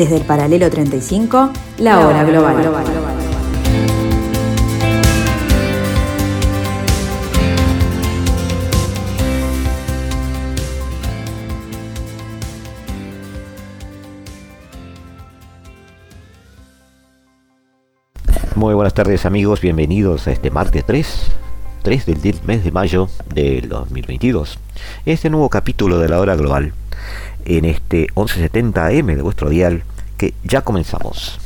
Desde el paralelo 35, la hora global. Muy buenas tardes amigos, bienvenidos a este martes 3, 3 del mes de mayo del 2022. Este nuevo capítulo de la hora global en este 1170 AM de vuestro dial que ya comenzamos.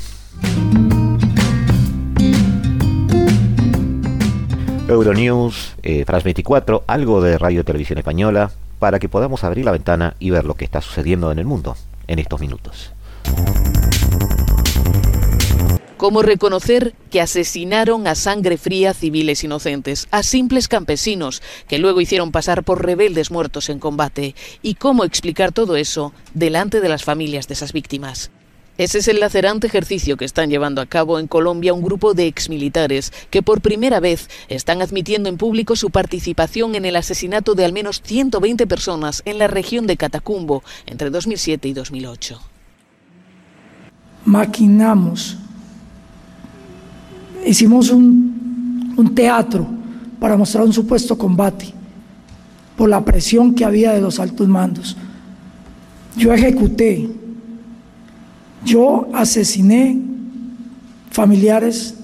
Euronews, eh, 24, algo de Radio Televisión Española, para que podamos abrir la ventana y ver lo que está sucediendo en el mundo en estos minutos. ¿Cómo reconocer que asesinaron a sangre fría civiles inocentes, a simples campesinos que luego hicieron pasar por rebeldes muertos en combate? ¿Y cómo explicar todo eso delante de las familias de esas víctimas? Ese es el lacerante ejercicio que están llevando a cabo en Colombia un grupo de exmilitares que por primera vez están admitiendo en público su participación en el asesinato de al menos 120 personas en la región de Catacumbo entre 2007 y 2008. Maquinamos hicimos un, un teatro para mostrar un supuesto combate por la presión que había de los altos mandos. Yo ejecuté, yo asesiné familiares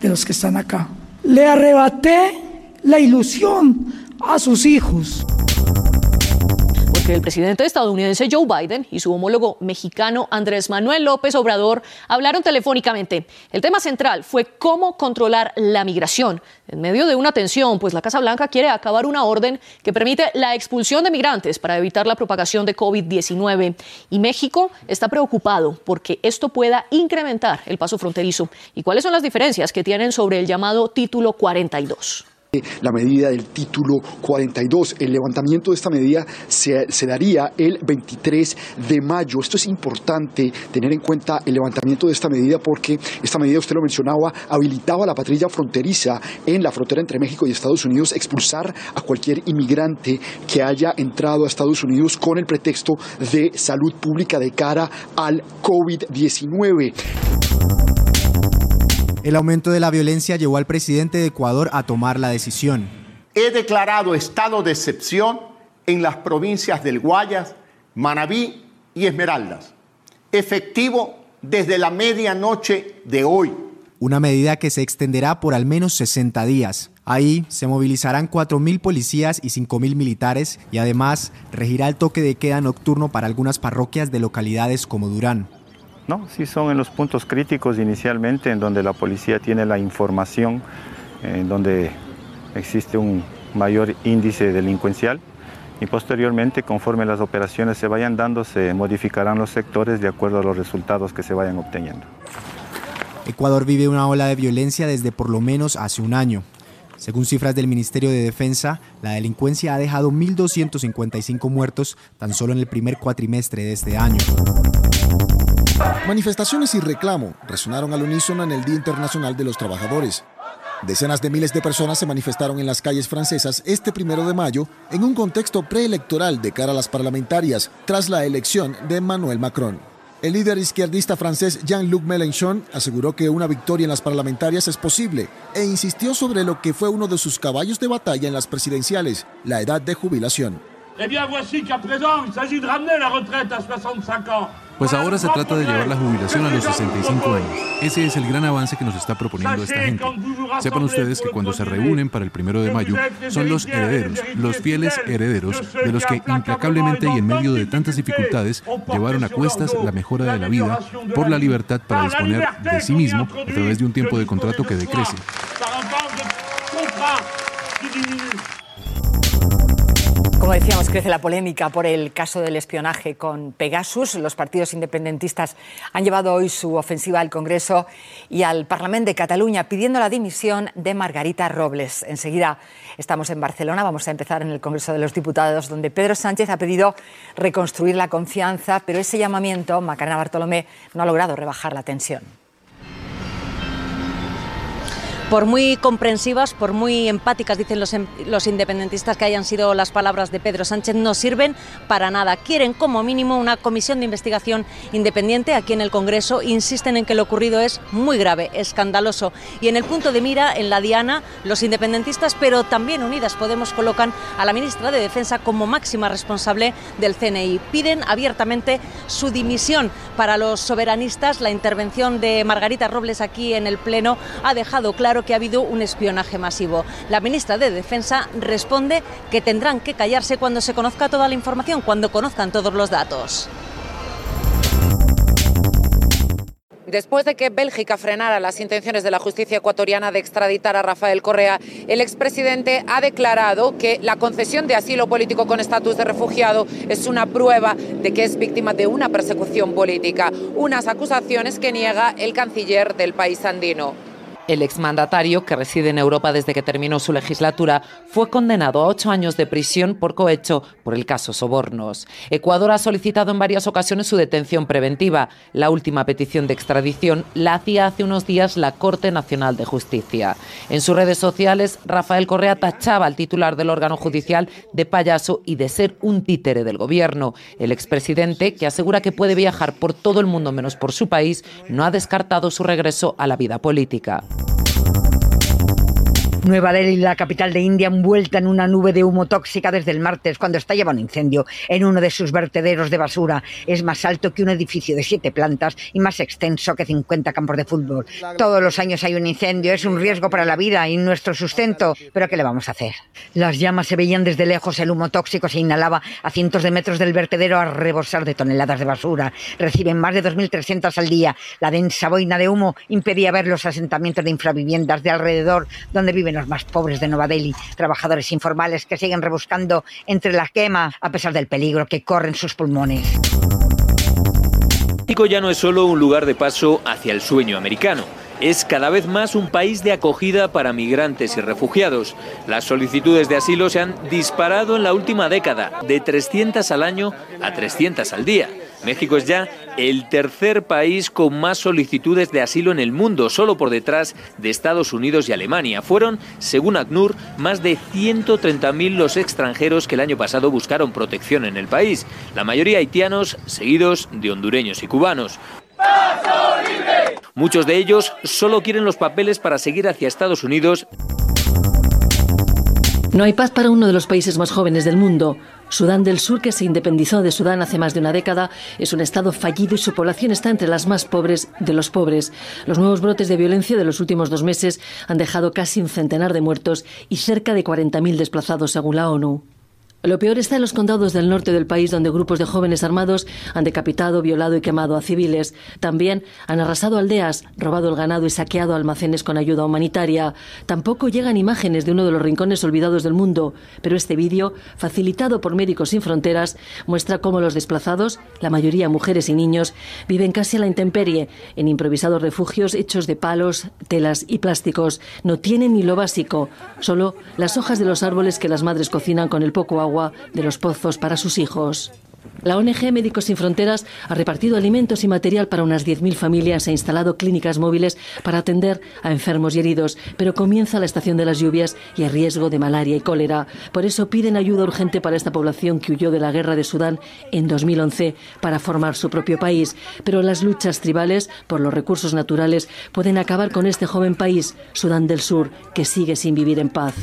de los que están acá. Le arrebaté la ilusión a sus hijos el presidente estadounidense Joe Biden y su homólogo mexicano Andrés Manuel López Obrador hablaron telefónicamente. El tema central fue cómo controlar la migración en medio de una tensión, pues la Casa Blanca quiere acabar una orden que permite la expulsión de migrantes para evitar la propagación de COVID-19. Y México está preocupado porque esto pueda incrementar el paso fronterizo. ¿Y cuáles son las diferencias que tienen sobre el llamado Título 42? La medida del título 42. El levantamiento de esta medida se, daría el 23 de mayo. Esto es importante tener en cuenta el levantamiento de esta medida porque esta medida, usted lo mencionaba, habilitaba a la patrulla fronteriza en la frontera entre México y Estados Unidos expulsar a cualquier inmigrante que haya entrado a Estados Unidos con el pretexto de salud pública de cara al COVID-19. El aumento de la violencia llevó al presidente de Ecuador a tomar la decisión. He declarado estado de excepción en las provincias del Guayas, Manabí y Esmeraldas, efectivo desde la medianoche de hoy. Una medida que se extenderá por al menos 60 días. Ahí se movilizarán 4.000 policías y 5.000 militares y además regirá el toque de queda nocturno para algunas parroquias de localidades como Durán. ¿No? Sí son en los puntos críticos inicialmente en donde la policía tiene la información, en donde existe un mayor índice delincuencial y posteriormente, conforme las operaciones se vayan dando, se modificarán los sectores de acuerdo a los resultados que se vayan obteniendo. Ecuador vive una ola de violencia desde por lo menos hace un año. Según cifras del Ministerio de Defensa, la delincuencia ha dejado 1.255 muertos tan solo en el primer cuatrimestre de este año. Manifestaciones y reclamo resonaron al unísono en el Día Internacional de los Trabajadores. Decenas de miles de personas se manifestaron en las calles francesas este primero de mayo en un contexto preelectoral de cara a las parlamentarias tras la elección de Emmanuel Macron. El líder izquierdista francés Jean-Luc Mélenchon aseguró que una victoria en las parlamentarias es posible e insistió sobre lo que fue uno de sus caballos de batalla en las presidenciales, la edad de jubilación. Eh de la retraite à 65 ans. Pues ahora se trata de llevar la jubilación a los 65 años. Ese es el gran avance que nos está proponiendo esta gente. Sepan ustedes que cuando se reúnen para el primero de mayo, son los herederos, los fieles herederos, de los que implacablemente y en medio de tantas dificultades llevaron a cuestas la mejora de la vida por la libertad para disponer de sí mismo a través de un tiempo de contrato que decrece. Como decíamos, crece la polémica por el caso del espionaje con Pegasus. Los partidos independentistas han llevado hoy su ofensiva al Congreso y al Parlamento de Cataluña pidiendo la dimisión de Margarita Robles. Enseguida estamos en Barcelona, vamos a empezar en el Congreso de los Diputados, donde Pedro Sánchez ha pedido reconstruir la confianza, pero ese llamamiento, Macarena Bartolomé, no ha logrado rebajar la tensión. Por muy comprensivas, por muy empáticas, dicen los, em, los independentistas que hayan sido las palabras de Pedro Sánchez, no sirven para nada. Quieren como mínimo una comisión de investigación independiente. Aquí en el Congreso insisten en que lo ocurrido es muy grave, escandaloso. Y en el punto de mira, en la diana, los independentistas, pero también Unidas Podemos, colocan a la ministra de Defensa como máxima responsable del CNI. Piden abiertamente su dimisión. Para los soberanistas, la intervención de Margarita Robles aquí en el Pleno ha dejado claro que ha habido un espionaje masivo. La ministra de Defensa responde que tendrán que callarse cuando se conozca toda la información, cuando conozcan todos los datos. Después de que Bélgica frenara las intenciones de la justicia ecuatoriana de extraditar a Rafael Correa, el expresidente ha declarado que la concesión de asilo político con estatus de refugiado es una prueba de que es víctima de una persecución política, unas acusaciones que niega el canciller del país andino. El exmandatario, que reside en Europa desde que terminó su legislatura, fue condenado a ocho años de prisión por cohecho por el caso Sobornos. Ecuador ha solicitado en varias ocasiones su detención preventiva. La última petición de extradición la hacía hace unos días la Corte Nacional de Justicia. En sus redes sociales, Rafael Correa tachaba al titular del órgano judicial de payaso y de ser un títere del gobierno. El expresidente, que asegura que puede viajar por todo el mundo menos por su país, no ha descartado su regreso a la vida política. Nueva Delhi, la capital de India, envuelta en una nube de humo tóxica desde el martes, cuando estallaba un incendio en uno de sus vertederos de basura. Es más alto que un edificio de siete plantas y más extenso que 50 campos de fútbol. Todos los años hay un incendio, es un riesgo para la vida y nuestro sustento, pero ¿qué le vamos a hacer? Las llamas se veían desde lejos, el humo tóxico se inhalaba a cientos de metros del vertedero a rebosar de toneladas de basura. Reciben más de 2.300 al día. La densa boina de humo impedía ver los asentamientos de infraviviendas de alrededor donde viven los más pobres de Nueva Delhi, trabajadores informales que siguen rebuscando entre la quema a pesar del peligro que corren sus pulmones. México ya no es solo un lugar de paso hacia el sueño americano. Es cada vez más un país de acogida para migrantes y refugiados. Las solicitudes de asilo se han disparado en la última década, de 300 al año a 300 al día. México es ya el tercer país con más solicitudes de asilo en el mundo, solo por detrás de Estados Unidos y Alemania. Fueron, según ACNUR, más de 130.000 los extranjeros que el año pasado buscaron protección en el país, la mayoría haitianos, seguidos de hondureños y cubanos. Muchos de ellos solo quieren los papeles para seguir hacia Estados Unidos. No hay paz para uno de los países más jóvenes del mundo. Sudán del Sur, que se independizó de Sudán hace más de una década, es un estado fallido y su población está entre las más pobres de los pobres. Los nuevos brotes de violencia de los últimos dos meses han dejado casi un centenar de muertos y cerca de 40.000 desplazados, según la ONU. Lo peor está en los condados del norte del país, donde grupos de jóvenes armados han decapitado, violado y quemado a civiles. También han arrasado aldeas, robado el ganado y saqueado almacenes con ayuda humanitaria. Tampoco llegan imágenes de uno de los rincones olvidados del mundo, pero este vídeo, facilitado por Médicos Sin Fronteras, muestra cómo los desplazados, la mayoría mujeres y niños, viven casi a la intemperie, en improvisados refugios hechos de palos, telas y plásticos. No tienen ni lo básico, solo las hojas de los árboles que las madres cocinan con el poco agua de los pozos para sus hijos. La ONG Médicos Sin Fronteras ha repartido alimentos y material para unas 10.000 familias e instalado clínicas móviles para atender a enfermos y heridos, pero comienza la estación de las lluvias y hay riesgo de malaria y cólera. Por eso piden ayuda urgente para esta población que huyó de la guerra de Sudán en 2011 para formar su propio país. Pero las luchas tribales por los recursos naturales pueden acabar con este joven país, Sudán del Sur, que sigue sin vivir en paz.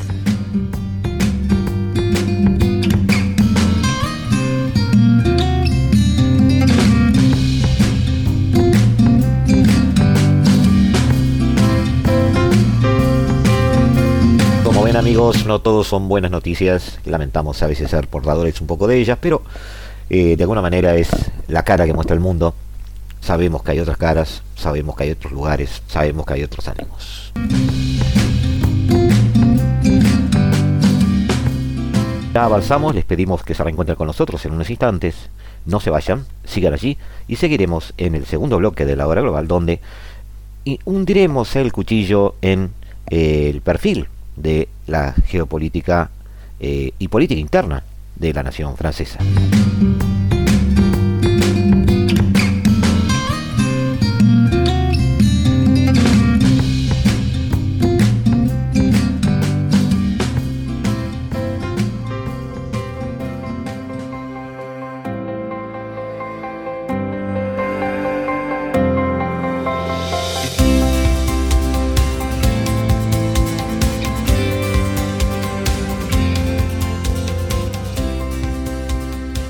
Amigos, no todos son buenas noticias, lamentamos a veces ser portadores un poco de ellas, pero eh, de alguna manera es la cara que muestra el mundo. Sabemos que hay otras caras, sabemos que hay otros lugares, sabemos que hay otros ánimos. Ya avanzamos, les pedimos que se reencuentren con nosotros en unos instantes. No se vayan, sigan allí y seguiremos en el segundo bloque de la hora global donde hundiremos el cuchillo en eh, el perfil de la geopolítica eh, y política interna de la nación francesa.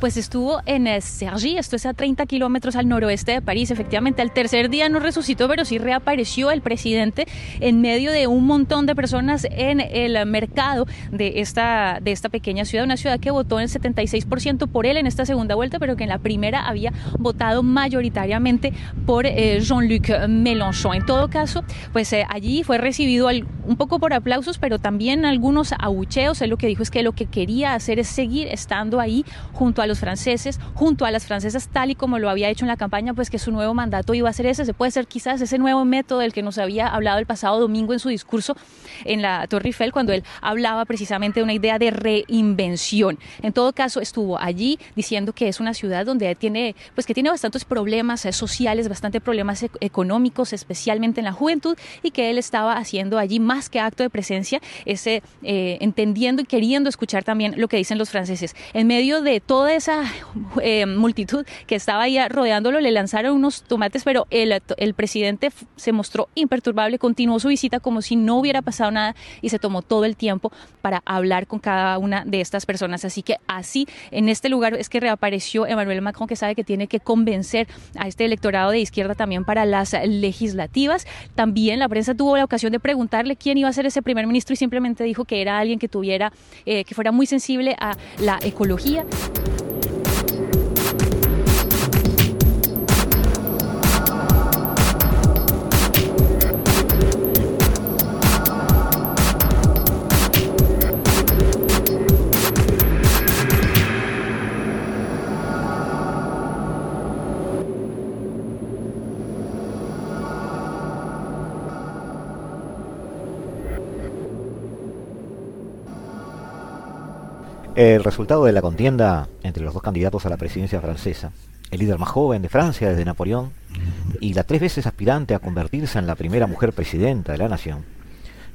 Pues estuvo en Sergi, esto es a 30 kilómetros al noroeste de París. Efectivamente, al tercer día no resucitó, pero sí reapareció el presidente en medio de un montón de personas en el mercado de esta, de esta pequeña ciudad, una ciudad que votó en 76% por él en esta segunda vuelta, pero que en la primera había votado mayoritariamente por eh, Jean-Luc Mélenchon. En todo caso, pues eh, allí fue recibido un poco por aplausos, pero también algunos abucheos. Él lo que dijo es que lo que quería hacer es seguir estando ahí junto a los franceses, junto a las francesas, tal y como lo había hecho en la campaña, pues que su nuevo mandato iba a ser ese. Se puede ser quizás ese nuevo método del que nos había hablado el pasado domingo en su discurso en la Torre Eiffel, cuando él hablaba precisamente de una idea de reinvención. En todo caso, estuvo allí diciendo que es una ciudad donde tiene, pues que tiene bastantes problemas eh, sociales, bastantes problemas económicos, especialmente en la juventud, y que él estaba haciendo allí más que acto de presencia, ese eh, entendiendo y queriendo escuchar también lo que dicen los franceses. En medio de toda esa eh, multitud que estaba ahí rodeándolo, le lanzaron unos tomates, pero el, el presidente se mostró imperturbable, continuó su visita como si no hubiera pasado nada y se tomó todo el tiempo para hablar con cada una de estas personas. Así que así, en este lugar es que reapareció Emmanuel Macron, que sabe que tiene que convencer a este electorado de izquierda también para las legislativas. También la prensa tuvo la ocasión de preguntarle quién iba a ser ese primer ministro y simplemente dijo que era alguien que tuviera, eh, que fuera muy sensible a la ecología. El resultado de la contienda entre los dos candidatos a la presidencia francesa, el líder más joven de Francia desde Napoleón y la tres veces aspirante a convertirse en la primera mujer presidenta de la nación,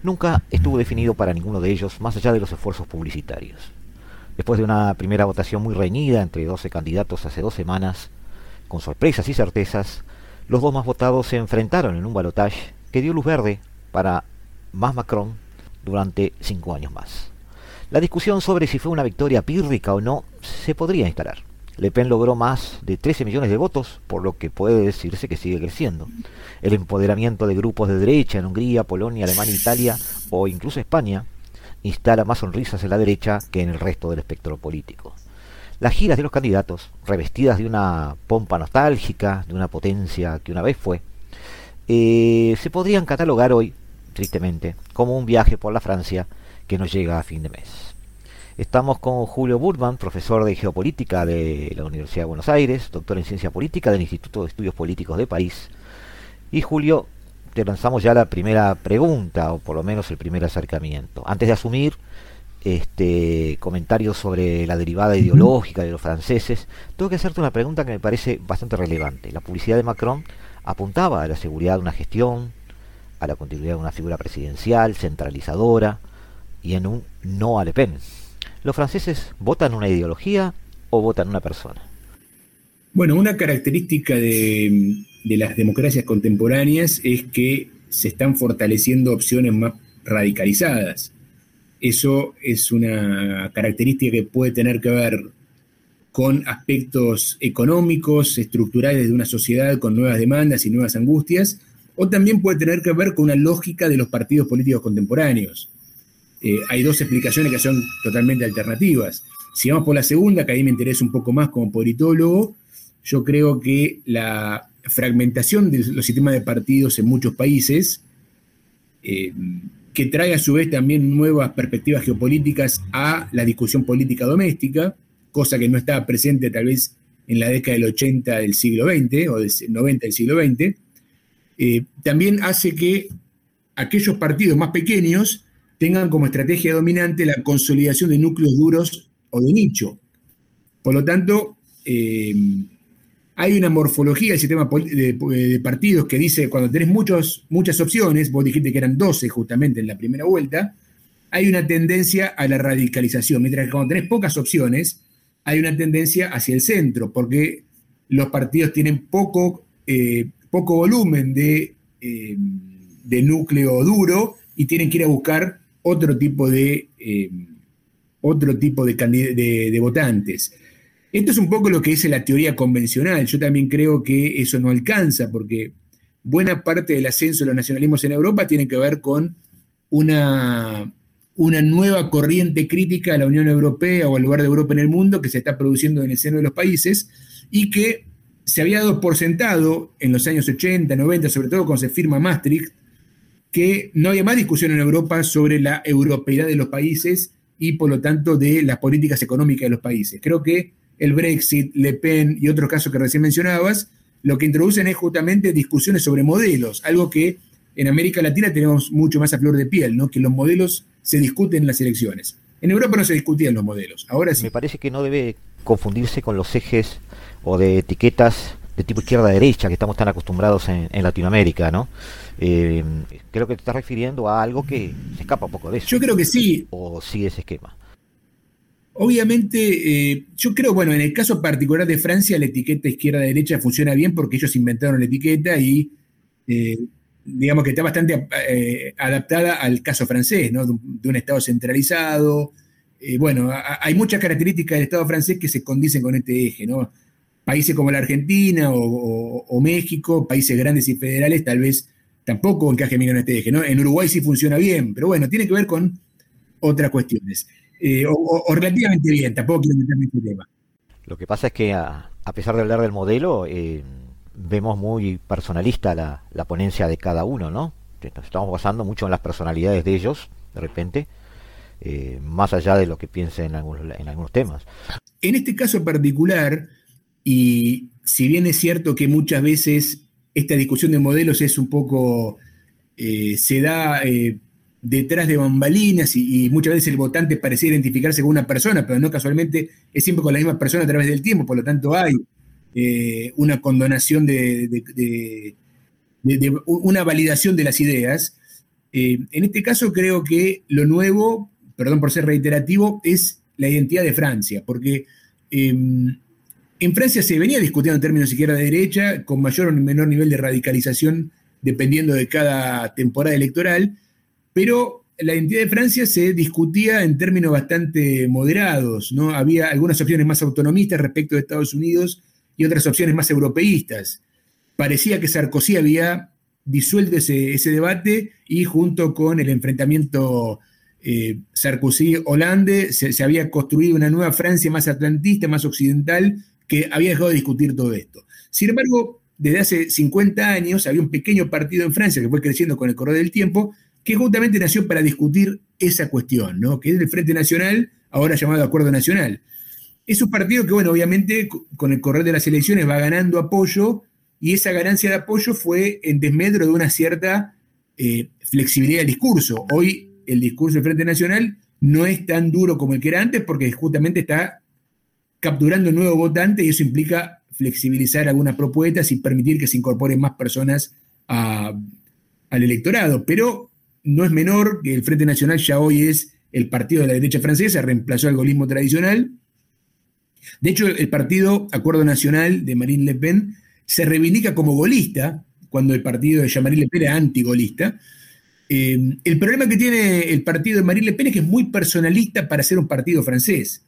nunca estuvo definido para ninguno de ellos más allá de los esfuerzos publicitarios. Después de una primera votación muy reñida entre 12 candidatos hace dos semanas, con sorpresas y certezas, los dos más votados se enfrentaron en un balotaje que dio luz verde para más Macron durante cinco años más. La discusión sobre si fue una victoria pírrica o no se podría instalar. Le Pen logró más de 13 millones de votos, por lo que puede decirse que sigue creciendo. El empoderamiento de grupos de derecha en Hungría, Polonia, Alemania, Italia o incluso España instala más sonrisas en la derecha que en el resto del espectro político. Las giras de los candidatos, revestidas de una pompa nostálgica, de una potencia que una vez fue, eh, se podrían catalogar hoy, tristemente, como un viaje por la Francia que nos llega a fin de mes. Estamos con Julio Burman, profesor de Geopolítica de la Universidad de Buenos Aires, doctor en Ciencia Política del Instituto de Estudios Políticos de París. Y Julio, te lanzamos ya la primera pregunta, o por lo menos el primer acercamiento. Antes de asumir este comentarios sobre la derivada ideológica de los franceses, tengo que hacerte una pregunta que me parece bastante relevante. La publicidad de Macron apuntaba a la seguridad de una gestión, a la continuidad de una figura presidencial, centralizadora, y en un no a Le Pen. ¿Los franceses votan una ideología o votan una persona? Bueno, una característica de, las democracias contemporáneas es que se están fortaleciendo opciones más radicalizadas. Eso es una característica que puede tener que ver con aspectos económicos, estructurales de una sociedad con nuevas demandas y nuevas angustias, o también puede tener que ver con una lógica de los partidos políticos contemporáneos. Eh, hay dos explicaciones que son totalmente alternativas. Si vamos por la segunda, que ahí me interesa un poco más como politólogo, yo creo que la fragmentación de los sistemas de partidos en muchos países, eh, que trae a su vez también nuevas perspectivas geopolíticas a la discusión política doméstica, cosa que no estaba presente tal vez en la década del 80 del siglo XX o del 90 del siglo XX, eh, también hace que aquellos partidos más pequeños tengan como estrategia dominante la consolidación de núcleos duros o de nicho. Por lo tanto, eh, hay una morfología del sistema de, partidos que dice, cuando tenés muchas opciones, vos dijiste que eran 12 justamente en la primera vuelta, hay una tendencia a la radicalización, mientras que cuando tenés pocas opciones, hay una tendencia hacia el centro, porque los partidos tienen poco, eh, poco volumen de, eh, de, núcleo duro y tienen que ir a buscar otro tipo de, eh, otro tipo de, votantes. Esto es un poco lo que dice la teoría convencional. Yo también creo que eso no alcanza, porque buena parte del ascenso de los nacionalismos en Europa tiene que ver con una, una nueva corriente crítica a la Unión Europea o al lugar de Europa en el mundo que se está produciendo en el seno de los países y que se había dado por sentado en los años 80, 90, sobre todo cuando se firma Maastricht, que no había más discusión en Europa sobre la europeidad de los países y por lo tanto de las políticas económicas de los países. Creo que el Brexit, Le Pen y otros casos que recién mencionabas, lo que introducen es justamente discusiones sobre modelos, algo que en América Latina tenemos mucho más a flor de piel, ¿no? que los modelos se discuten en las elecciones. En Europa no se discutían los modelos, ahora sí. Me parece que no debe confundirse con los ejes o de etiquetas de tipo izquierda-derecha que estamos tan acostumbrados en, Latinoamérica, ¿no? Eh, creo que te estás refiriendo a algo que se escapa un poco de eso. Yo creo que sí. O sigue ese esquema. Obviamente, eh, yo creo, bueno, en el caso particular de Francia, la etiqueta izquierda-derecha funciona bien porque ellos inventaron la etiqueta y eh, digamos que está bastante eh, adaptada al caso francés, ¿no? De un, Estado centralizado. bueno, hay muchas características del Estado francés que se condicen con este eje, ¿no? Países como la Argentina o, México, países grandes y federales, tal vez tampoco encaje bien en este eje, ¿no? En Uruguay sí funciona bien, pero bueno, tiene que ver con otras cuestiones. Eh, o, relativamente bien, tampoco quiero meterme en este tema. Lo que pasa es que a, pesar de hablar del modelo, eh, vemos muy personalista la, ponencia de cada uno, ¿no? estamos basando mucho en las personalidades de ellos, de repente, eh, más allá de lo que piensen en algunos, en algunos temas. En este caso particular, y si bien es cierto que muchas veces esta discusión de modelos es un poco, se da detrás de bambalinas y, muchas veces el votante parecía identificarse con una persona, pero no casualmente es siempre con la misma persona a través del tiempo, por lo tanto hay eh, una condonación de, una validación de las ideas. Eh, en este caso creo que lo nuevo, perdón por ser reiterativo, es la identidad de Francia, porque em, en Francia se venía discutiendo en términos izquierda-derecha, con mayor o menor nivel de radicalización dependiendo de cada temporada electoral, pero la identidad de Francia se discutía en términos bastante moderados, ¿no? Había algunas opciones más autonomistas respecto de Estados Unidos y otras opciones más europeístas. Parecía que Sarkozy había disuelto ese, debate y junto con el enfrentamiento eh, Sarkozy-Hollande se, se, había construido una nueva Francia más atlantista, más occidental, que había dejado de discutir todo esto. Sin embargo, desde hace 50 años había un pequeño partido en Francia que fue creciendo con el correr del tiempo, que justamente nació para discutir esa cuestión, ¿no? que es el Frente Nacional, ahora llamado Acuerdo Nacional. Es un partido que, bueno, obviamente con el correr de las elecciones va ganando apoyo y esa ganancia de apoyo fue en desmedro de una cierta eh, flexibilidad del discurso. Hoy el discurso del Frente Nacional no es tan duro como el que era antes porque justamente está capturando un nuevo votante y eso implica flexibilizar algunas propuestas y permitir que se incorporen más personas al electorado. Pero no es menor que el Frente Nacional ya hoy es el partido de la derecha francesa, reemplazó al golismo tradicional. De hecho, el partido Acuerdo Nacional de Marine Le Pen se reivindica como golista, cuando el partido de Jean-Marie Le Pen era antigolista. Eh, el problema que tiene el partido de Marine Le Pen es que es muy personalista para ser un partido francés.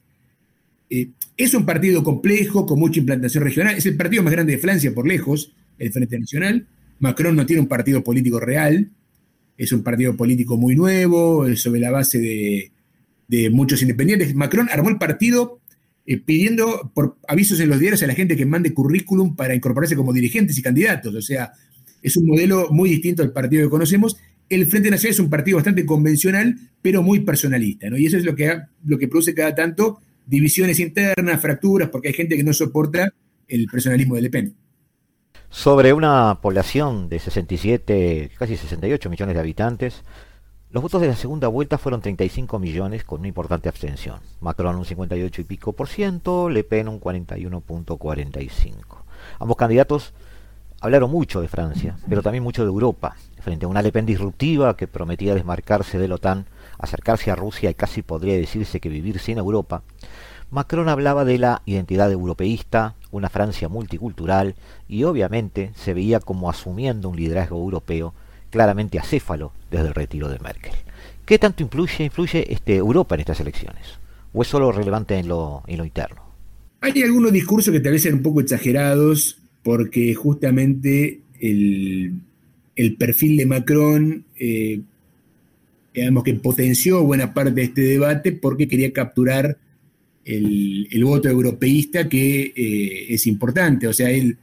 Eh, es un partido complejo, con mucha implantación regional. Es el partido más grande de Francia por lejos, el Frente Nacional. Macron no tiene un partido político real es un partido político muy nuevo, sobre la base de, muchos independientes. Macron armó el partido eh, pidiendo por avisos en los diarios a la gente que mande currículum para incorporarse como dirigentes y candidatos. O sea, es un modelo muy distinto al partido que conocemos. El Frente Nacional es un partido bastante convencional, pero muy personalista, ¿no? Y eso es lo que, lo que produce cada tanto divisiones internas, fracturas, porque hay gente que no soporta el personalismo de Le Pen sobre una población de 67, casi 68 millones de habitantes. Los votos de la segunda vuelta fueron 35 millones con una importante abstención. Macron un 58 y pico por ciento, Le Pen un 41.45. Ambos candidatos hablaron mucho de Francia, pero también mucho de Europa, frente a una Le Pen disruptiva que prometía desmarcarse de la OTAN, acercarse a Rusia y casi podría decirse que vivir sin Europa. Macron hablaba de la identidad europeísta, una Francia multicultural y obviamente se veía como asumiendo un liderazgo europeo claramente acéfalo desde el retiro de Merkel. ¿Qué tanto influye, influye este, Europa en estas elecciones? ¿O es solo relevante en lo, interno? Hay algunos discursos que tal vez sean un poco exagerados porque justamente el, perfil de Macron, eh, digamos que potenció buena parte de este debate porque quería capturar el, voto europeísta que eh, es importante. O sea, él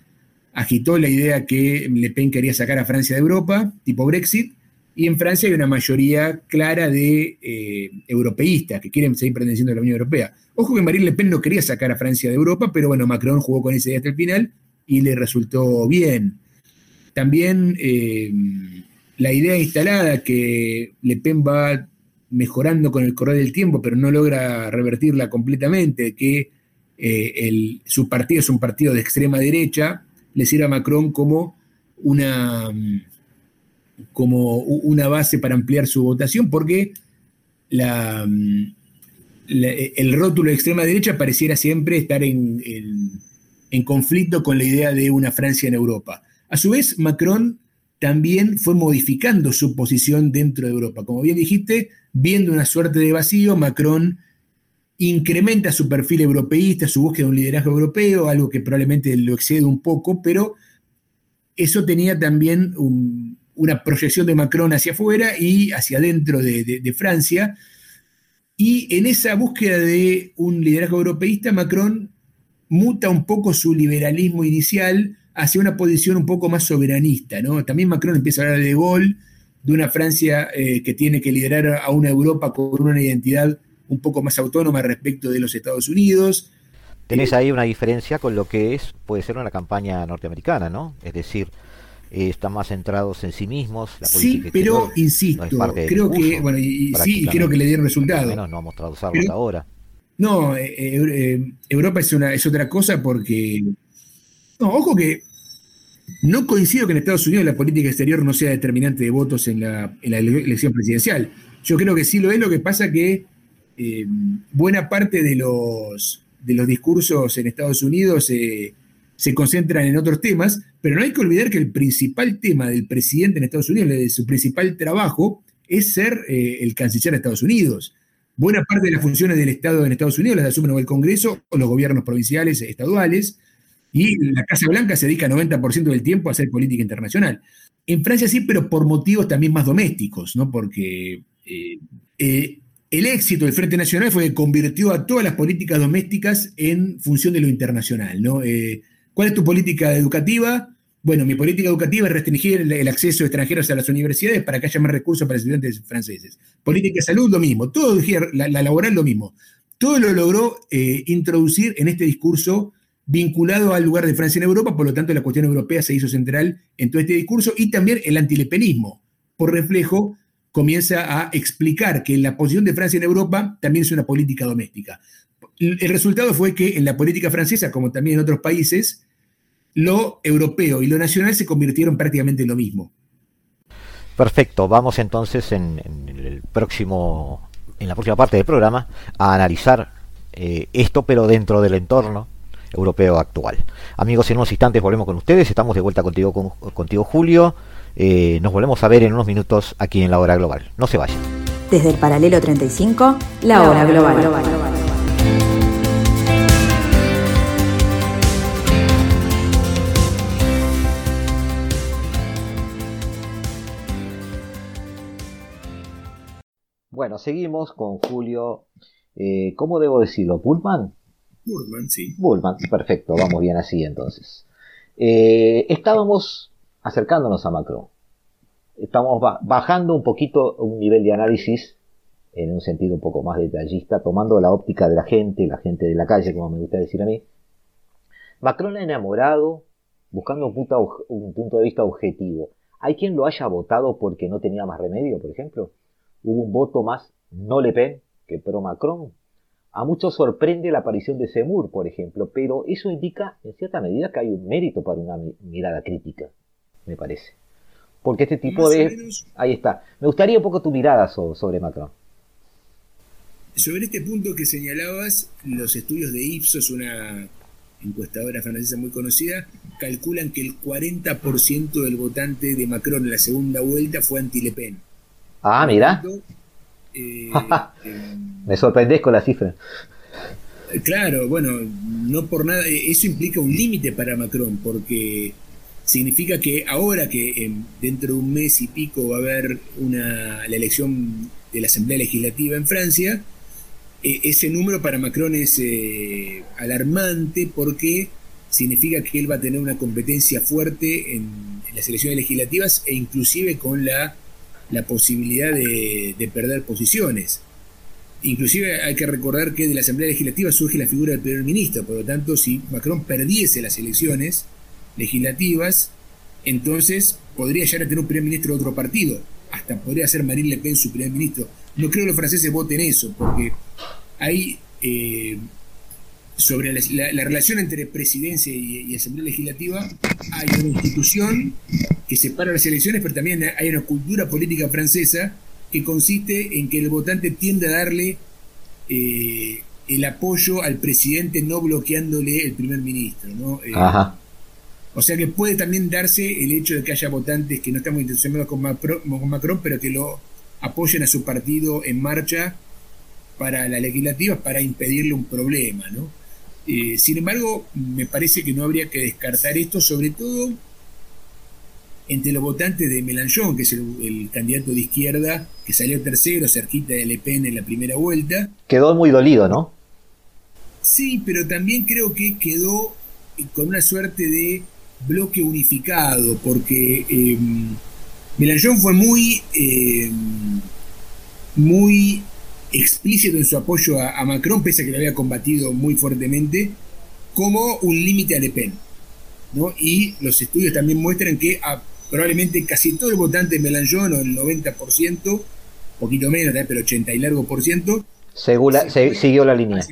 agitó la idea que Le Pen quería sacar a Francia de Europa, tipo Brexit, y en Francia hay una mayoría clara de eh, europeístas que quieren seguir perteneciendo a la Unión Europea. Ojo que Marine Le Pen no quería sacar a Francia de Europa, pero bueno, Macron jugó con esa idea hasta el final y le resultó bien. También eh, la idea instalada que Le Pen va mejorando con el correr del tiempo, pero no logra revertirla completamente, que eh, su partido es un partido de extrema derecha, le sirve a Macron como una, como una base para ampliar su votación, porque la, el rótulo de extrema derecha pareciera siempre estar en, en conflicto con la idea de una Francia en Europa. A su vez, Macron también fue modificando su posición dentro de Europa. Como bien dijiste, viendo una suerte de vacío, Macron incrementa su perfil europeísta, su búsqueda de un liderazgo europeo, algo que probablemente lo excede un poco, pero eso tenía también una proyección de Macron hacia afuera y hacia adentro de, Francia. Y en esa búsqueda de un liderazgo europeísta, Macron muta un poco su liberalismo inicial hacia una posición un poco más soberanista. ¿no? También Macron empieza a hablar de Gaulle, de una Francia eh, que tiene que liderar a una Europa con una identidad un poco más autónoma respecto de los Estados Unidos. Tenés ahí una diferencia con lo que es, puede ser una campaña norteamericana, ¿no? Es decir, eh, están más centrados en sí mismos. La sí, pero insisto, creo que, bueno, y, sí, creo que le dieron resultado. no ha mostrado usarlo hasta ahora. No, eh, Europa es, una, es otra cosa porque. No, ojo que no coincido que en Estados Unidos la política exterior no sea determinante de votos en la, elección presidencial. Yo creo que sí lo es, lo que pasa que eh, buena parte de los, discursos en Estados Unidos se concentran en otros temas, pero no hay que olvidar que el principal tema del presidente en Estados Unidos, de su principal trabajo, es ser eh, el canciller de Estados Unidos. Buena parte de las funciones del Estado en Estados Unidos las asumen el Congreso o los gobiernos provinciales, estaduales. Y la Casa Blanca se dedica 90% del tiempo a hacer política internacional. En Francia sí, pero por motivos también más domésticos, ¿no? Porque eh, eh, el éxito del Frente Nacional fue que convirtió a todas las políticas domésticas en función de lo internacional. Eh, ¿Cuál es tu política educativa? Bueno, mi política educativa es restringir el, acceso de extranjeros a las universidades para que haya más recursos para estudiantes franceses. Política de salud, lo mismo. Todo, la, la laboral, lo mismo. Todo lo logró introducir en este discurso vinculado al lugar de Francia en Europa, por lo tanto la cuestión europea se hizo central en todo este discurso y también el antilepenismo, por reflejo, comienza a explicar que la posición de Francia en Europa también es una política doméstica. El resultado fue que en la política francesa, como también en otros países, lo europeo y lo nacional se convirtieron prácticamente en lo mismo. Perfecto, vamos entonces en, el próximo, en la próxima parte del programa a analizar eh, esto, pero dentro del entorno europeo actual. Amigos, en unos instantes volvemos con ustedes. Estamos de vuelta contigo, contigo Julio. Eh, nos volvemos a ver en unos minutos aquí en la hora global. No se vayan. Desde el paralelo 35, la, hora, global. global. Bueno, seguimos con Julio. Eh, ¿Cómo debo decirlo? ¿Pullman? Bullman, sí. Bullman, perfecto, vamos bien así entonces. Eh, estábamos acercándonos a Macron. Estamos bajando un poquito un nivel de análisis en un sentido un poco más detallista, tomando la óptica de la gente, la gente de la calle, como me gusta decir a mí. Macron ha enamorado, buscando un punto, un punto de vista objetivo. ¿Hay quien lo haya votado porque no tenía más remedio, por ejemplo? ¿Hubo un voto más no Le Pen que pro Macron? A muchos sorprende la aparición de Semur, por ejemplo, pero eso indica en cierta medida que hay un mérito para una mirada crítica, me parece. Porque este tipo de... Ahí está. Me gustaría un poco tu mirada sobre Macron. Sobre este punto que señalabas, los estudios de Ipsos, una encuestadora francesa muy conocida, calculan que el 40% del votante de Macron en la segunda vuelta fue anti-Le Pen. Ah, mira. Eh, Me sorprendés con la cifra. Claro, bueno, no por nada, eh, eso implica un límite para Macron, porque significa que ahora que dentro de un mes y pico va a haber una, la elección de la Asamblea Legislativa en Francia, e, ese número para Macron es eh, alarmante porque significa que él va a tener una competencia fuerte en, las elecciones legislativas e inclusive con la, la posibilidad de, perder posiciones. Inclusive hay que recordar que de la Asamblea Legislativa surge la figura del primer ministro, por lo tanto si Macron perdiese las elecciones legislativas, entonces podría ya tener un primer ministro de otro partido, hasta podría ser Marine Le Pen su primer ministro. No creo que los franceses voten eso, porque hay eh, sobre la, relación entre presidencia y, asamblea legislativa, hay una institución que separa las elecciones, pero también hay una cultura política francesa que consiste en que el votante tiende a darle eh, el apoyo al presidente no bloqueándole el primer ministro. ¿no? Eh, o sea que puede también darse el hecho de que haya votantes que no están muy entusiasmados con Macron, pero que lo apoyen a su partido en marcha para la legislativa para impedirle un problema, ¿no? Eh, sin embargo, me parece que no habría que descartar esto, sobre todo entre los votantes de Mélenchon, que es el, candidato de izquierda que salió tercero, cerquita de Le Pen en la primera vuelta. Quedó muy dolido, ¿no? Sí, pero también creo que quedó con una suerte de bloque unificado, porque eh, Mélenchon fue muy, eh, muy explícito en su apoyo a, Macron, pese a que lo había combatido muy fuertemente, como un límite a Le Pen. ¿no? Y los estudios también muestran que probablemente casi todo el votante de Mélenchon, o el 90%, poquito menos, pero 80 y largo por ciento, siguió la línea.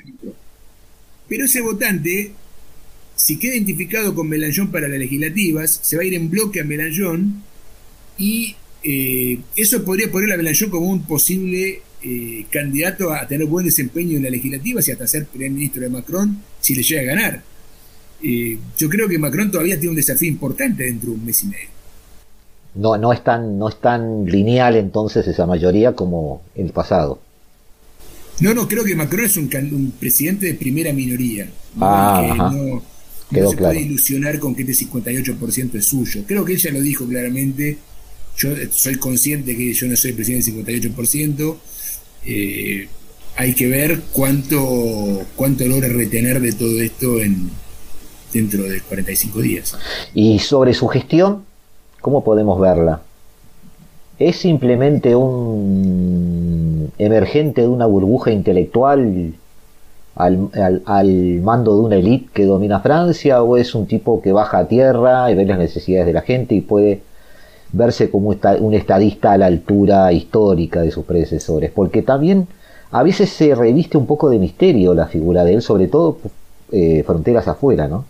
Pero ese votante, si queda identificado con Mélenchon para las legislativas, se va a ir en bloque a Mélenchon y eh, eso podría poner a Mélenchon como un posible eh, candidato a tener buen desempeño en la legislativa y hasta ser primer ministro de Macron si le llega a ganar. Eh, yo creo que Macron todavía tiene un desafío importante dentro de un mes y medio. No, no, es tan, no es tan lineal entonces esa mayoría como el pasado. No, no, creo que Macron es un, presidente de primera minoría. Ah, no, se puede ilusionar con que este 58% es suyo. Creo que ella lo dijo claramente. Yo soy consciente que yo no soy presidente del 58%. Eh, hay que ver cuánto, cuánto logra retener de todo esto en, dentro de 45 días. Y sobre su gestión, ¿cómo podemos verla? ¿Es simplemente un emergente de una burbuja intelectual al, al, mando de una élite que domina Francia o es un tipo que baja a tierra y ve las necesidades de la gente y puede verse como un estadista a la altura histórica de sus predecesores, porque también a veces se reviste un poco de misterio la figura de él, sobre todo eh, fronteras afuera, ¿no?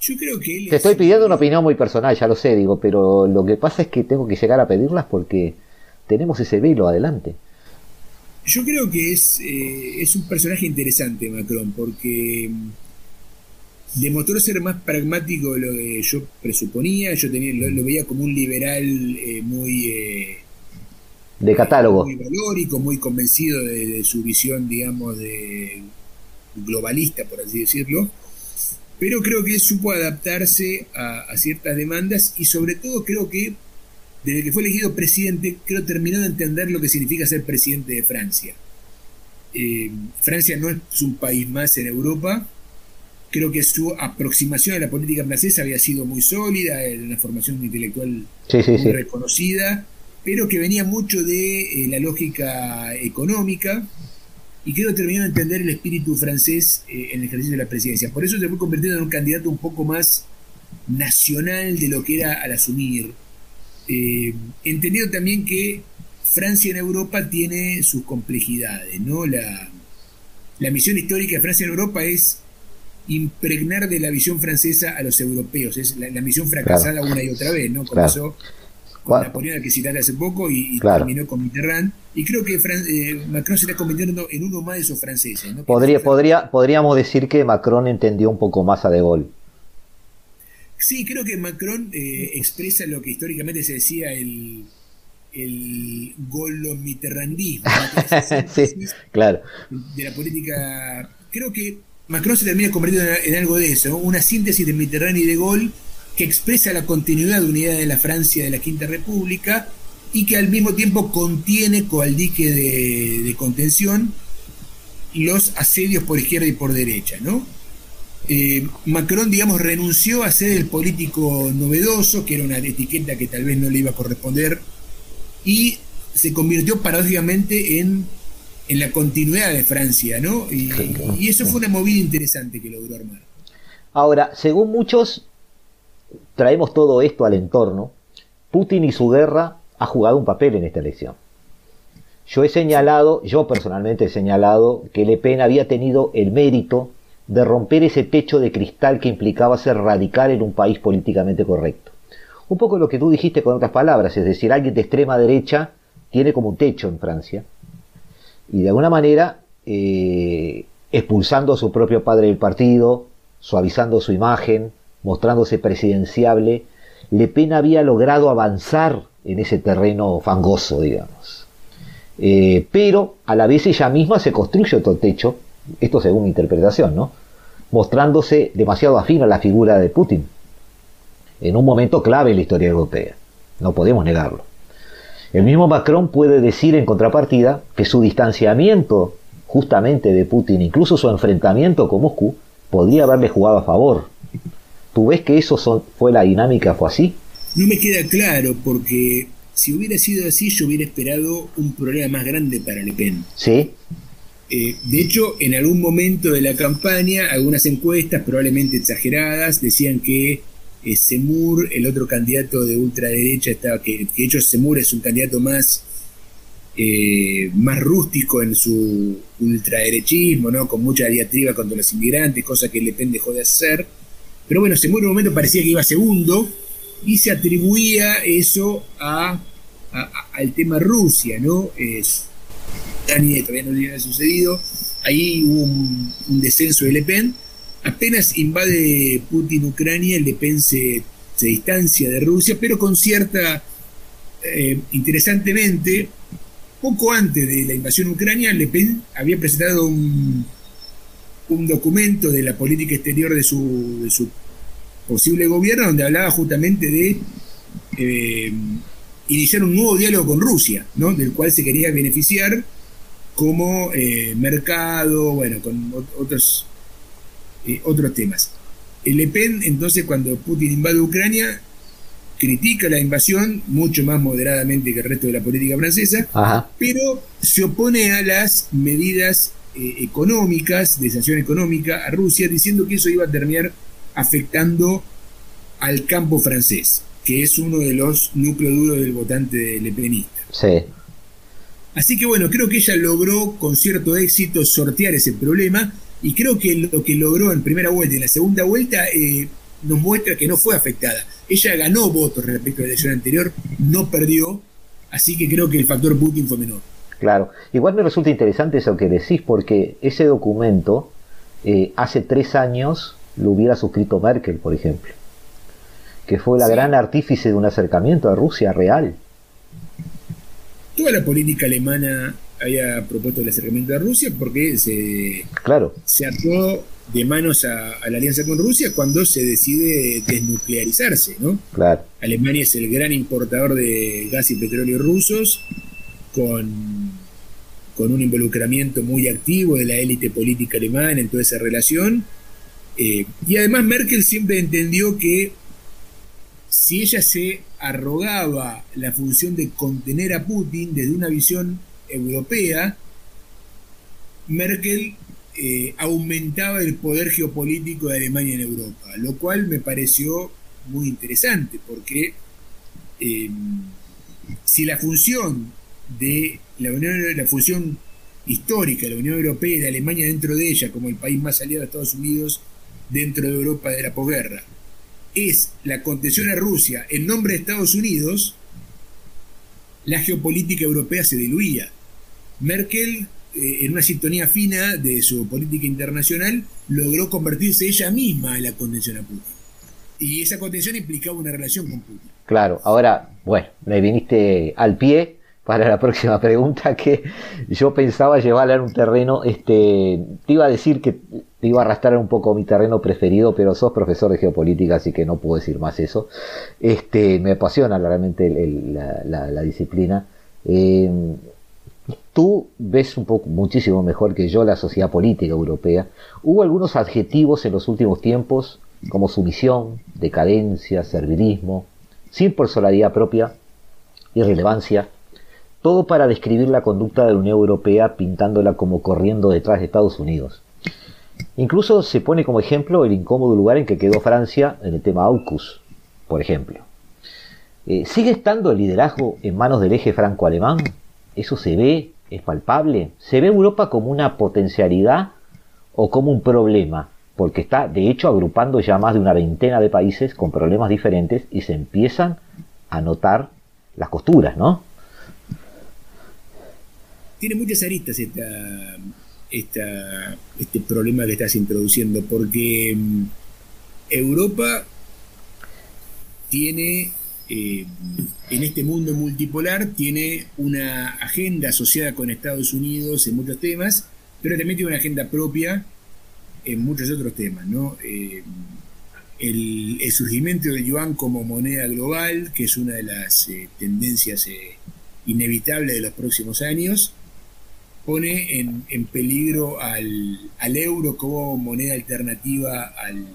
Yo creo que Te estoy pidiendo una opinión muy personal, ya lo sé, digo, pero lo que pasa es que tengo que llegar a pedirlas porque tenemos ese velo adelante. Yo creo que es, eh, es un personaje interesante Macron, porque demostró ser más pragmático de lo que yo presuponía. Yo tenía, lo, veía como un liberal eh, muy. Eh, de catálogo. Muy valórico, muy convencido de, su visión, digamos, de globalista, por así decirlo. Pero creo que supo adaptarse a, ciertas demandas y, sobre todo, creo que desde que fue elegido presidente, creo terminó de entender lo que significa ser presidente de Francia. Eh, Francia no es un país más en Europa, Creo que su aproximación a la política francesa había sido muy sólida, era una formación intelectual muy reconocida, pero que venía mucho de eh, la lógica económica y creo que terminó de entender el espíritu francés eh, en el ejercicio de la presidencia. Por eso se fue convirtiendo en un candidato un poco más nacional de lo que era al asumir. Eh, entendido también que Francia en Europa tiene sus complejidades, ¿no? La, la misión histórica de Francia en Europa es impregnar de la visión francesa a los europeos. Es la, misión fracasada una y otra vez, ¿no? Comenzó con Napoleón, que citaste hace poco, y, terminó con Mitterrand. Y creo que eh, Macron se está convirtiendo en uno más de esos franceses. ¿no? Podría, podría, podríamos decir que Macron entendió un poco más a De Gaulle. Sí, creo que Macron eh, expresa lo que históricamente se decía el, el golo-mitterrandismo. sí, claro. De la política. Creo que Macron se termina convirtiendo en algo de eso, una síntesis de Mitterrand y de Gaulle que expresa la continuidad de unidad de la Francia de la Quinta República y que al mismo tiempo contiene coal dique de, contención los asedios por izquierda y por derecha, ¿no? Eh, Macron, digamos, renunció a ser el político novedoso, que era una etiqueta que tal vez no le iba a corresponder, y se convirtió paradójicamente en, en la continuidad de Francia, ¿no? Y, y, eso fue una movida interesante que logró armar. Ahora, según muchos, traemos todo esto al entorno, Putin y su guerra ha jugado un papel en esta elección. Yo he señalado, yo personalmente he señalado que Le Pen había tenido el mérito de romper ese techo de cristal que implicaba ser radical en un país políticamente correcto. Un poco lo que tú dijiste con otras palabras, es decir, alguien de extrema derecha tiene como un techo en Francia y de alguna manera eh, expulsando a su propio padre del partido, suavizando su imagen, mostrándose presidenciable, Le Pen había logrado avanzar en ese terreno fangoso, digamos. Eh, pero a la vez ella misma se construye otro techo, esto según mi interpretación, ¿no? Mostrándose demasiado afín a la figura de Putin, en un momento clave en la historia europea. No podemos negarlo. El mismo Macron puede decir en contrapartida que su distanciamiento justamente de Putin, incluso su enfrentamiento con Moscú, podría haberle jugado a favor ¿Tú ves que eso fue la dinámica, fue así? No me queda claro, porque si hubiera sido así, yo hubiera esperado un problema más grande para Le Pen. Sí. Eh, de hecho, en algún momento de la campaña, algunas encuestas, probablemente exageradas, decían que eh, Semur, el otro candidato de ultraderecha, estaba, que, de hecho Semur es un candidato más, eh, más rústico en su ultraderechismo, ¿no? con mucha diatriba contra los inmigrantes, cosa que Le Pen dejó de hacer pero bueno, se muere un momento, parecía que iba segundo y se atribuía eso a, al tema Rusia, ¿no? Es, todavía no había sucedido. Ahí hubo un, descenso de Le Pen. Apenas invade Putin Ucrania, el Le Pen se, distancia de Rusia, pero con cierta. Eh, interesantemente, poco antes de la invasión Ucrania, Le Pen había presentado un, un documento de la política exterior de su, de su posible gobierno donde hablaba justamente de eh, iniciar un nuevo diálogo con Rusia, ¿no? del cual se quería beneficiar como eh, mercado, bueno, con otros, eh, otros temas. El Le Pen, entonces, cuando Putin invade Ucrania, critica la invasión mucho más moderadamente que el resto de la política francesa, pero se opone a las medidas económicas, de sanción económica a Rusia, diciendo que eso iba a terminar afectando al campo francés, que es uno de los núcleos duros del votante lepenista. Sí. Así que bueno, creo que ella logró con cierto éxito sortear ese problema y creo que lo que logró en primera vuelta y en la segunda vuelta eh, nos muestra que no fue afectada. Ella ganó votos respecto a la elección anterior, no perdió, así que creo que el factor Putin fue menor. Claro, igual me resulta interesante eso que decís porque ese documento eh, hace tres años lo hubiera suscrito Merkel, por ejemplo, que fue la gran artífice de un acercamiento a Rusia real. Toda la política alemana había propuesto el acercamiento a Rusia porque se, claro. se ató de manos a, la alianza con Rusia cuando se decide desnuclearizarse, ¿no? Claro. Alemania es el gran importador de gas y petróleo rusos, con, con un involucramiento muy activo de la élite política alemana en toda esa relación, eh, y además Merkel siempre entendió que si ella se arrogaba la función de contener a Putin desde una visión europea, Merkel eh, aumentaba el poder geopolítico de Alemania en Europa, lo cual me pareció muy interesante, porque em, si la función de la Unión la fusión histórica de la Unión Europea y de Alemania dentro de ella, como el país más aliado de Estados Unidos dentro de Europa de la posguerra, es la contención a Rusia en nombre de Estados Unidos, la geopolítica europea se diluía. Merkel, eh, en una sintonía fina de su política internacional, logró convertirse ella misma en la contención a Putin. Y esa contención implicaba una relación con Putin. Claro, ahora, bueno, me viniste al pie para la próxima pregunta que yo pensaba llevarla en un terreno, este, te iba a decir que te iba a arrastrar un poco mi terreno preferido, pero sos profesor de geopolítica, así que no puedo decir más eso. Este, me apasiona realmente la, disciplina. Em, tú ves un poco, muchísimo mejor que yo la sociedad política europea. Hubo algunos adjetivos en los últimos tiempos, como sumisión, decadencia, servilismo, sin personalidad propia, irrelevancia, todo para describir la conducta de la Unión Europea pintándola como corriendo detrás de Estados Unidos. Incluso se pone como ejemplo el incómodo lugar en que quedó Francia en el tema AUKUS, por ejemplo. Eh, ¿Sigue estando el liderazgo en manos del eje franco-alemán? ¿Eso se ve? ¿Es palpable? ¿Se ve Europa como una potencialidad o como un problema? Porque está, de hecho, agrupando ya más de una veintena de países con problemas diferentes y se empiezan a notar las costuras, ¿no? tiene muchas aristas esta, esta, este problema que estás introduciendo, porque mm, Europa tiene, eh, en este mundo multipolar, tiene una agenda asociada con Estados Unidos en muchos temas, pero también tiene una agenda propia en muchos otros temas, ¿no? Eh, el, surgimiento del yuan como moneda global, que es una de las eh, tendencias inevitables de los próximos años, pone en, peligro al, euro como moneda alternativa al,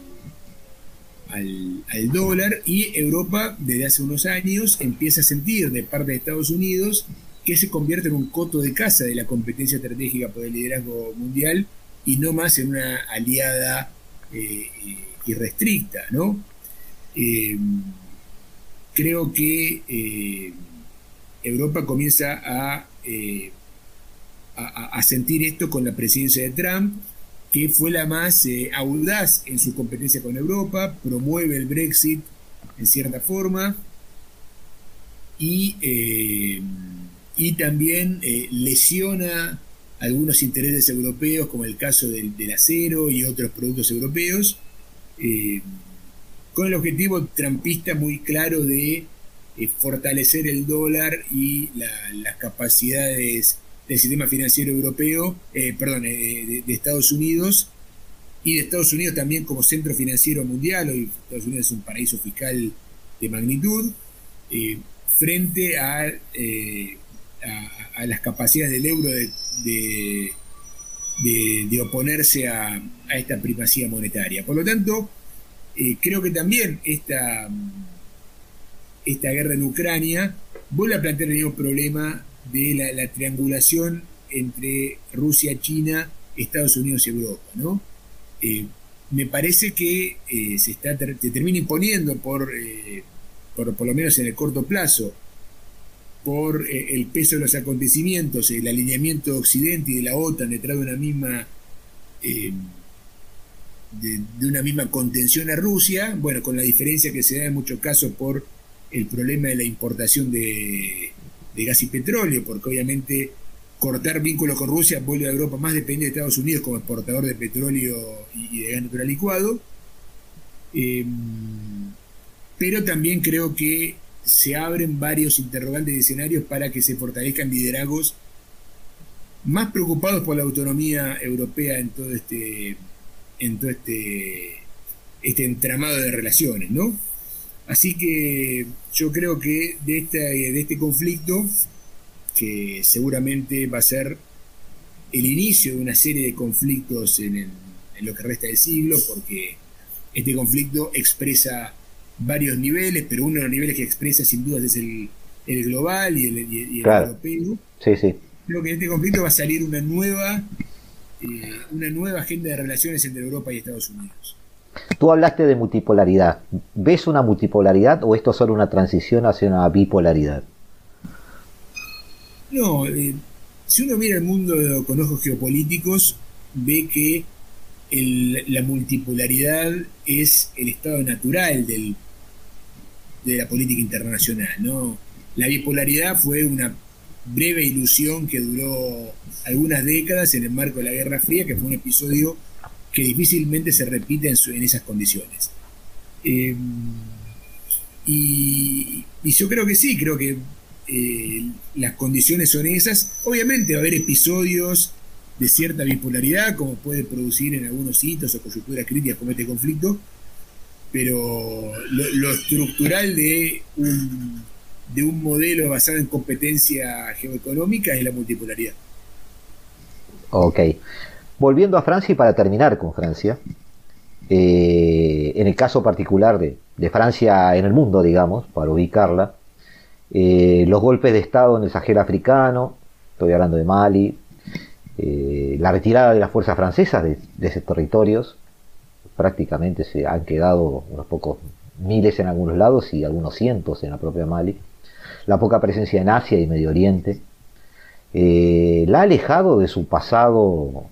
al, dólar y Europa desde hace unos años empieza a sentir de parte de Estados Unidos que se convierte en un coto de caza de la competencia estratégica por el liderazgo mundial y no más en una aliada eh, irrestricta, ¿no? Eh, creo que eh, Europa comienza a a, sentir esto con la presidencia de Trump, que fue la más eh, audaz en su competencia con Europa, promueve el Brexit en cierta forma y, eh, y también eh, lesiona algunos intereses europeos, como el caso del, acero y otros productos europeos, con el objetivo trampista muy claro de fortalecer el dólar y las capacidades del sistema financiero europeo, eh, perdón, eh, de, Estados Unidos y de Estados Unidos también como centro financiero mundial, hoy Estados Unidos es un paraíso fiscal de magnitud, eh, frente a, a, las capacidades del euro de, de, oponerse a, a, esta primacía monetaria. Por lo tanto, creo que también esta, esta guerra en Ucrania vuelve a plantear el mismo problema de la, triangulación entre Rusia, China, Estados Unidos y Europa, ¿no? Eh, me parece que eh, se, está, termina imponiendo por, eh, por, por, lo menos en el corto plazo, por el peso de los acontecimientos, el alineamiento de Occidente y de la OTAN detrás de una misma de, una misma contención a Rusia, bueno, con la diferencia que se da en muchos casos por el problema de la importación de, de gas y petróleo, porque obviamente cortar vínculos con Rusia vuelve a Europa más dependiente de Estados Unidos como exportador de petróleo y de gas natural licuado. Em, pero también creo que se abren varios interrogantes y escenarios para que se fortalezcan liderazgos más preocupados por la autonomía europea en todo este en todo este este entramado de relaciones, ¿no? Así que yo creo que de este, de este conflicto, que seguramente va a ser el inicio de una serie de conflictos en, lo que resta del siglo, porque este conflicto expresa varios niveles, pero uno de los niveles que expresa sin duda es el, global y el, europeo. Sí, sí. Creo que de este conflicto va a salir una nueva, eh, una nueva agenda de relaciones entre Europa y Estados Unidos. Tú hablaste de multipolaridad. ¿Ves una multipolaridad o esto es solo una transición hacia una bipolaridad? No, eh, si uno mira el mundo con ojos geopolíticos, ve que la multipolaridad es el estado natural del, de la política internacional. ¿no? La bipolaridad fue una breve ilusión que duró algunas décadas en el marco de la Guerra Fría, que fue un episodio que difícilmente se repite en, esas condiciones. Eh, y, yo creo que sí, creo que eh, las condiciones son esas. Obviamente va a haber episodios de cierta bipolaridad, como puede producir en algunos sitios o coyunturas críticas como este conflicto, pero lo, estructural de un, de un modelo basado en competencia geoeconómica es la multipolaridad. Ok. Volviendo a Francia y para terminar con Francia, eh, en el caso particular de, Francia en el mundo, digamos, para ubicarla, eh, los golpes de Estado en el Sahel africano, estoy hablando de Mali, eh, la retirada de las fuerzas francesas de, esos territorios, prácticamente se han quedado unos pocos miles en algunos lados y algunos cientos en la propia Mali, la poca presencia en Asia y Medio Oriente, la ha alejado de su pasado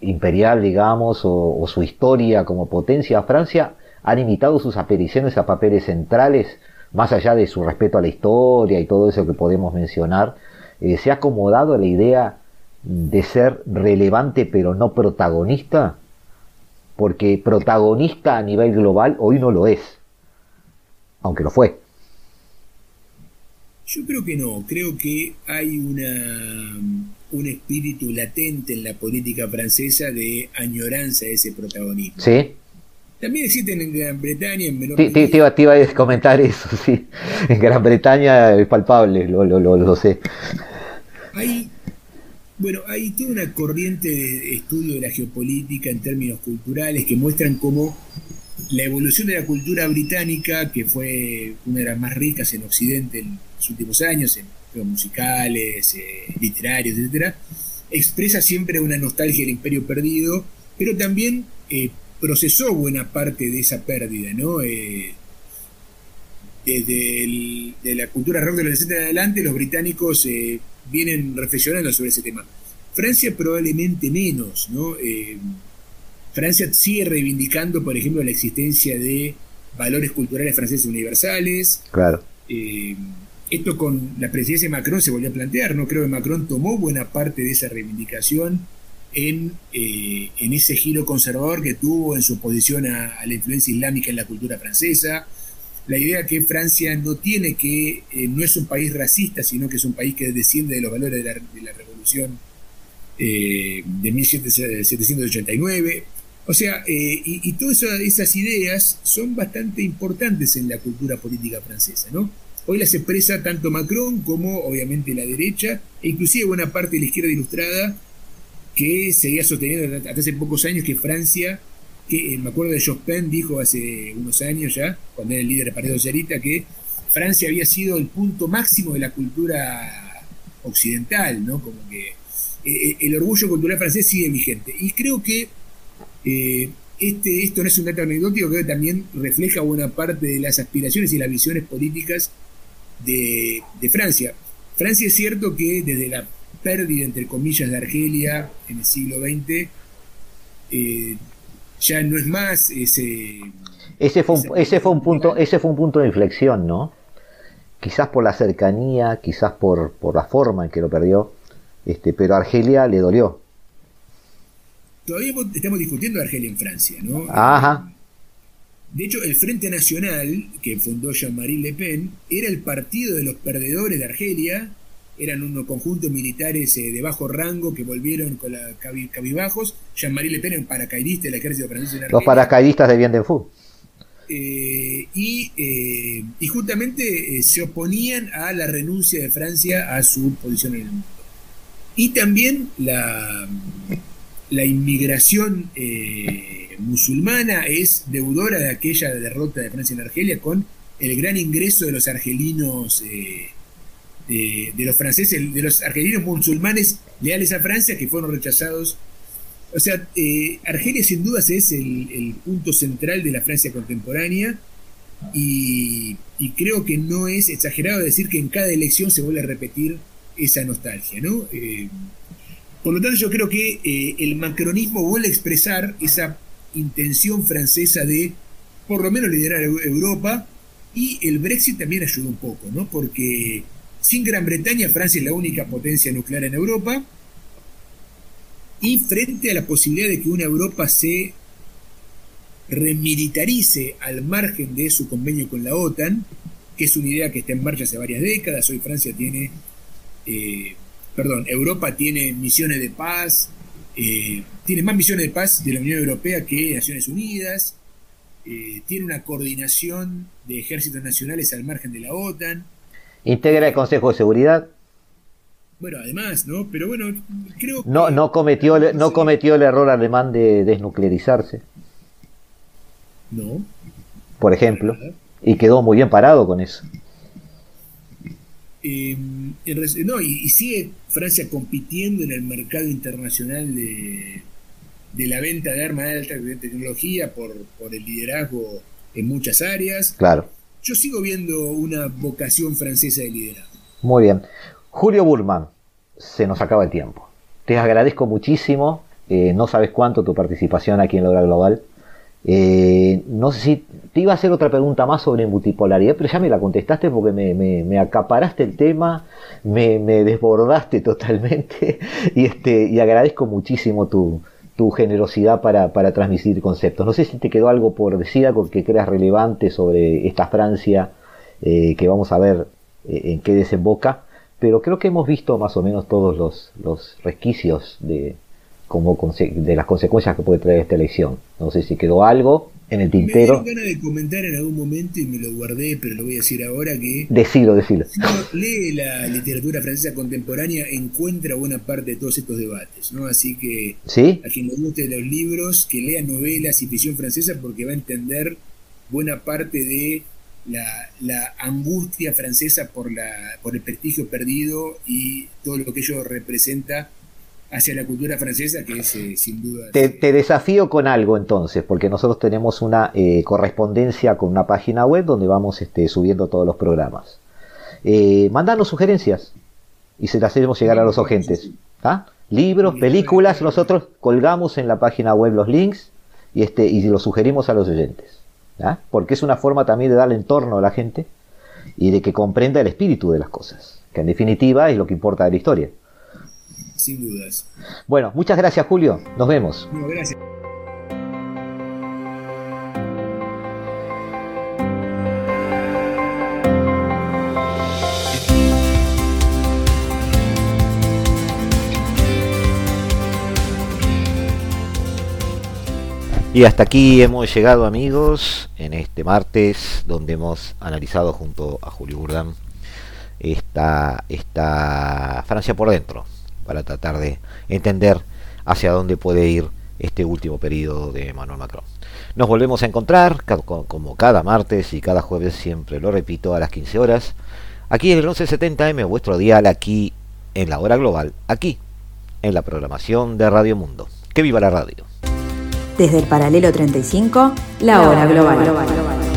imperial, digamos, o, su historia como potencia, Francia ha limitado sus apariciones a papeles centrales, más allá de su respeto a la historia y todo eso que podemos mencionar, eh, se ha acomodado a la idea de ser relevante pero no protagonista, porque protagonista a nivel global hoy no lo es, aunque lo fue. Yo creo que no, creo que hay una un espíritu latente en la política francesa de añoranza de ese protagonismo. Sí. También existen en Gran Bretaña, en menor te, te, iba, a comentar eso, sí. En Gran Bretaña es palpable, lo, lo, lo, sé. Hay, bueno, hay toda una corriente de estudio de la geopolítica en términos culturales que muestran cómo la evolución de la cultura británica, que fue una de las más ricas en Occidente en los últimos años, en musicales, eh, literarios, etcétera, expresa siempre una nostalgia del imperio perdido, pero también eh, procesó buena parte de esa pérdida, ¿no? Eh, desde de la cultura rock de los 60 en adelante, los británicos vienen reflexionando sobre ese tema. Francia probablemente menos, ¿no? Francia sigue reivindicando, por ejemplo, la existencia de valores culturales franceses universales. Claro. Esto con la presidencia de Macron se volvió a plantear, ¿no? Creo que Macron tomó buena parte de esa reivindicación en, eh, en ese giro conservador que tuvo en su oposición a, la influencia islámica en la cultura francesa. La idea que Francia no tiene que, eh, no es un país racista, sino que es un país que desciende de los valores de la, revolución eh, de 1789. O sea, y, y, todas esas ideas son bastante importantes en la cultura política francesa, ¿no? Hoy las expresa tanto Macron como obviamente la derecha, e inclusive buena parte de la izquierda ilustrada, que seguía sosteniendo hasta hace pocos años que Francia, que eh, me acuerdo de Jospin, dijo hace unos años ya, cuando era el líder del Partido Socialista, que Francia había sido el punto máximo de la cultura occidental, ¿no? Como que eh, eh, el orgullo cultural francés sigue vigente. Y creo que este, esto no es un dato anecdótico, creo que también refleja buena parte de las aspiraciones y las visiones políticas de, Francia. Francia es cierto que desde la pérdida, entre comillas, de Argelia en el siglo XX, eh, ya no es más ese... Ese fue, un, ese, fue un punto, ese fue un punto de inflexión, ¿no? Quizás por la cercanía, quizás por, por la forma en que lo perdió, este, pero a Argelia le dolió. Todavía estamos discutiendo Argelia en Francia, ¿no? Ajá. De hecho, el Frente Nacional, que fundó Jean-Marie Le Pen, era el partido de los perdedores de Argelia, eran unos conjuntos militares eh, de bajo rango que volvieron con la cabibajos. Jean-Marie Le Pen era un paracaidista del ejército francés en Argelia. Los paracaidistas de Bien de eh, y, eh, y, justamente se oponían a la renuncia de Francia a su posición en el mundo. Y también la, la inmigración eh, musulmana es deudora de aquella derrota de Francia en Argelia con el gran ingreso de los argelinos, eh, de, los franceses, de los argelinos musulmanes leales a Francia que fueron rechazados. O sea, eh, Argelia sin dudas es el, punto central de la Francia contemporánea y, y creo que no es exagerado decir que en cada elección se vuelve a repetir esa nostalgia, ¿no? Por lo tanto, yo creo que eh, el macronismo vuelve a expresar esa intención francesa de por lo menos liderar Europa y el Brexit también ayudó un poco, ¿no? Porque sin Gran Bretaña, Francia es la única potencia nuclear en Europa y frente a la posibilidad de que una Europa se remilitarice al margen de su convenio con la OTAN, que es una idea que está en marcha hace varias décadas, hoy Francia tiene, eh, perdón, Europa tiene misiones de paz, eh, tiene más misiones de paz de la Unión Europea que Naciones Unidas, eh, tiene una coordinación de ejércitos nacionales al margen de la OTAN. Integra el Consejo de Seguridad. Bueno, además, ¿no? Pero bueno, creo que... No, no, cometió, no cometió el error alemán de desnuclearizarse. No. Por ejemplo. Y quedó muy bien parado con eso. Em, no, y, sigue Francia compitiendo en el mercado internacional de, de la venta de armas de alta tecnología por, por el liderazgo en muchas áreas. Claro. Yo sigo viendo una vocación francesa de liderazgo. Muy bien. Julio Burman, se nos acaba el tiempo. Te agradezco muchísimo. Eh, no sabes cuánto tu participación aquí en la hora global. Eh, no sé si te iba a hacer otra pregunta más sobre multipolaridad, pero ya me la contestaste porque me, acaparaste el tema, me, desbordaste totalmente y, este, y agradezco muchísimo tu, generosidad para, transmitir conceptos. No sé si te quedó algo por decir, algo que creas relevante sobre esta Francia, eh, que vamos a ver eh, en qué desemboca, pero creo que hemos visto más o menos todos los, los resquicios de, como de las consecuencias que puede traer esta elección. No sé si quedó algo en el tintero. Me ganas de comentar en algún momento y me lo guardé, pero lo voy a decir ahora que... Decilo, decilo. Si uno lee la literatura francesa contemporánea, encuentra buena parte de todos estos debates, ¿no? Así que ¿Sí? a quien le guste los libros, que lea novelas y ficción francesa porque va a entender buena parte de la, la, angustia francesa por, la, por el prestigio perdido y todo lo que ello representa hacia la cultura francesa, que es eh, sin duda... Te, desafío con algo entonces, porque nosotros tenemos una eh, correspondencia con una página web donde vamos este, subiendo todos los programas. Eh, mandanos sugerencias y se las hacemos llegar a los oyentes. ¿ah? Libros, películas, nosotros colgamos en la página web los links y, este, y los sugerimos a los oyentes. ¿ah? Porque es una forma también de darle entorno a la gente y de que comprenda el espíritu de las cosas, que en definitiva es lo que importa de la historia sin dudas. Bueno, muchas gracias Julio, nos vemos. gracias. Y hasta aquí hemos llegado amigos en este martes donde hemos analizado junto a Julio Burdán esta, esta Francia por dentro, para tratar de entender hacia dónde puede ir este último periodo de Emmanuel Macron. Nos volvemos a encontrar como cada martes y cada jueves, siempre lo repito, a las 15 horas, aquí en el 1170M, vuestro dial, aquí en la hora global, aquí en la programación de Radio Mundo. ¡Que viva la radio! Desde el paralelo 35, la hora global.